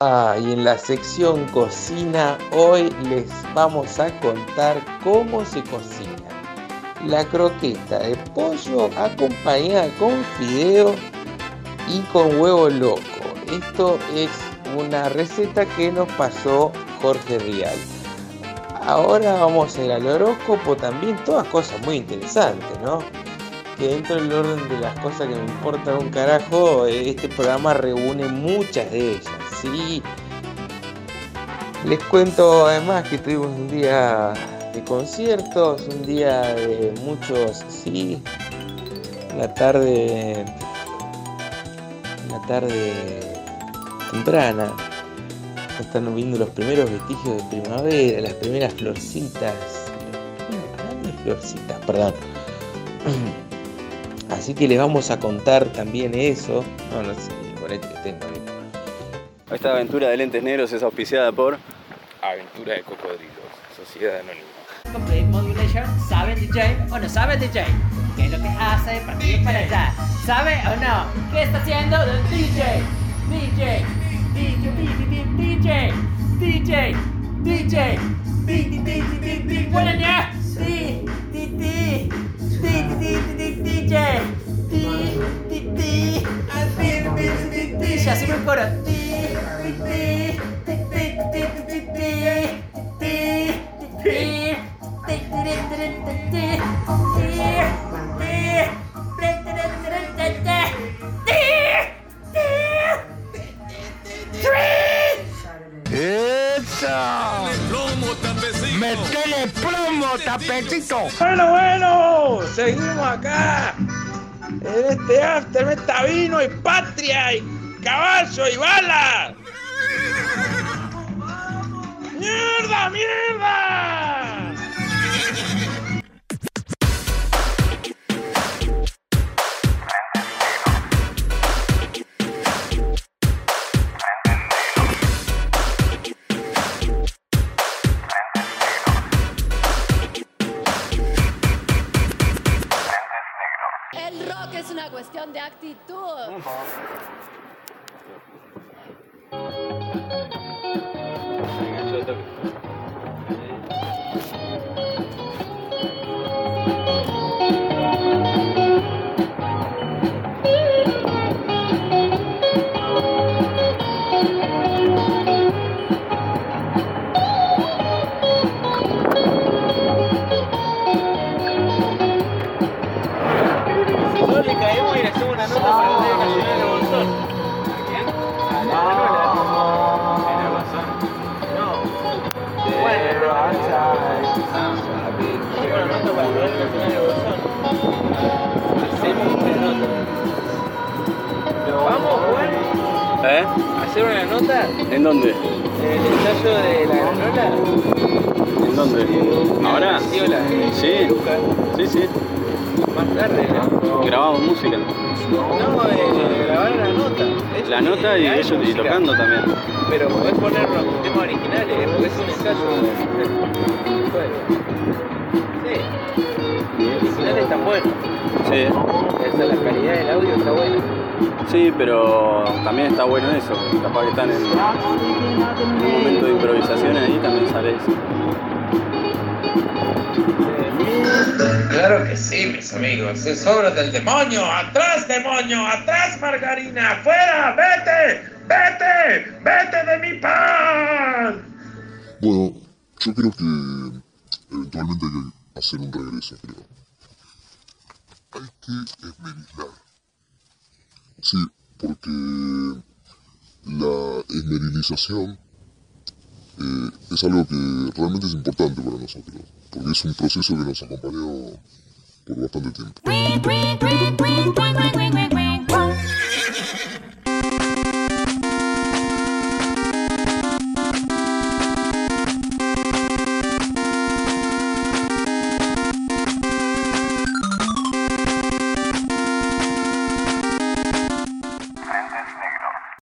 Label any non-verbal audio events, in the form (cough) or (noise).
Ah, y en la sección cocina hoy les vamos a contar cómo se cocina la croqueta de pollo acompañada con fideo y con huevo loco. Esto es una receta que nos pasó Jorge Rial. Ahora vamos a ir al horóscopo también, todas cosas muy interesantes, ¿no? Que dentro del orden de las cosas que me importan un carajo, este programa reúne muchas de ellas. Sí. Les cuento además que tuvimos un día de conciertos, un día de muchos, sí, la tarde, la tarde temprana, están viendo los primeros vestigios de primavera, las primeras florcitas, las florcitas, perdón. (clears throat) Así que les vamos a contar también eso. No, no sé, por que tengo ahí. Esta aventura de lentes negros es auspiciada por Aventura de Cocodrilos, Sociedad Anónima. Complete Modulation, ¿sabe DJ o no sabe DJ? ¿Qué es lo que hace para ir para allá? ¿Sabe o no? ¿Qué está haciendo el DJ? DJ, DJ, DJ, DJ, DJ, DJ, Buena ya. DJ, DJ, DJ, DJ, ¡Metele plomo, tapetito! Bueno, bueno, seguimos acá. En este after meta vino y patria y caballo y bala. ¡Mierda, mierda! El rock es una cuestión de actitud. Nosotros ¿Hacer una nota? ¿En dónde? ¿El ensayo de la granola? ¿En dónde? ¿Ahora? Sí, hola. Sí. Sí, sí. Más tarde, ¿no? Grabamos música. No, eh, grabar la nota. Es- La nota y eso y tocando también. Pero podés poner los temas originales, porque es un ensayo juego. Sí. Los originales están buenos. Sí. Esa, la calidad del audio está buena. Sí, pero también está bueno eso. Capaz que están en un momento de improvisación ahí también sale eso. Claro que sí, mis amigos. Es obra del demonio. ¡Atrás, demonio! ¡Atrás, margarina! ¡Fuera! ¡Vete! ¡Vete! ¡Vete de mi pan! Bueno, yo creo que eventualmente hay que hacer un regreso, creo. Hay que esmerizar. Sí, porque la esmerilización eh, es algo que realmente es importante para nosotros, porque es un proceso que nos acompañó por bastante tiempo.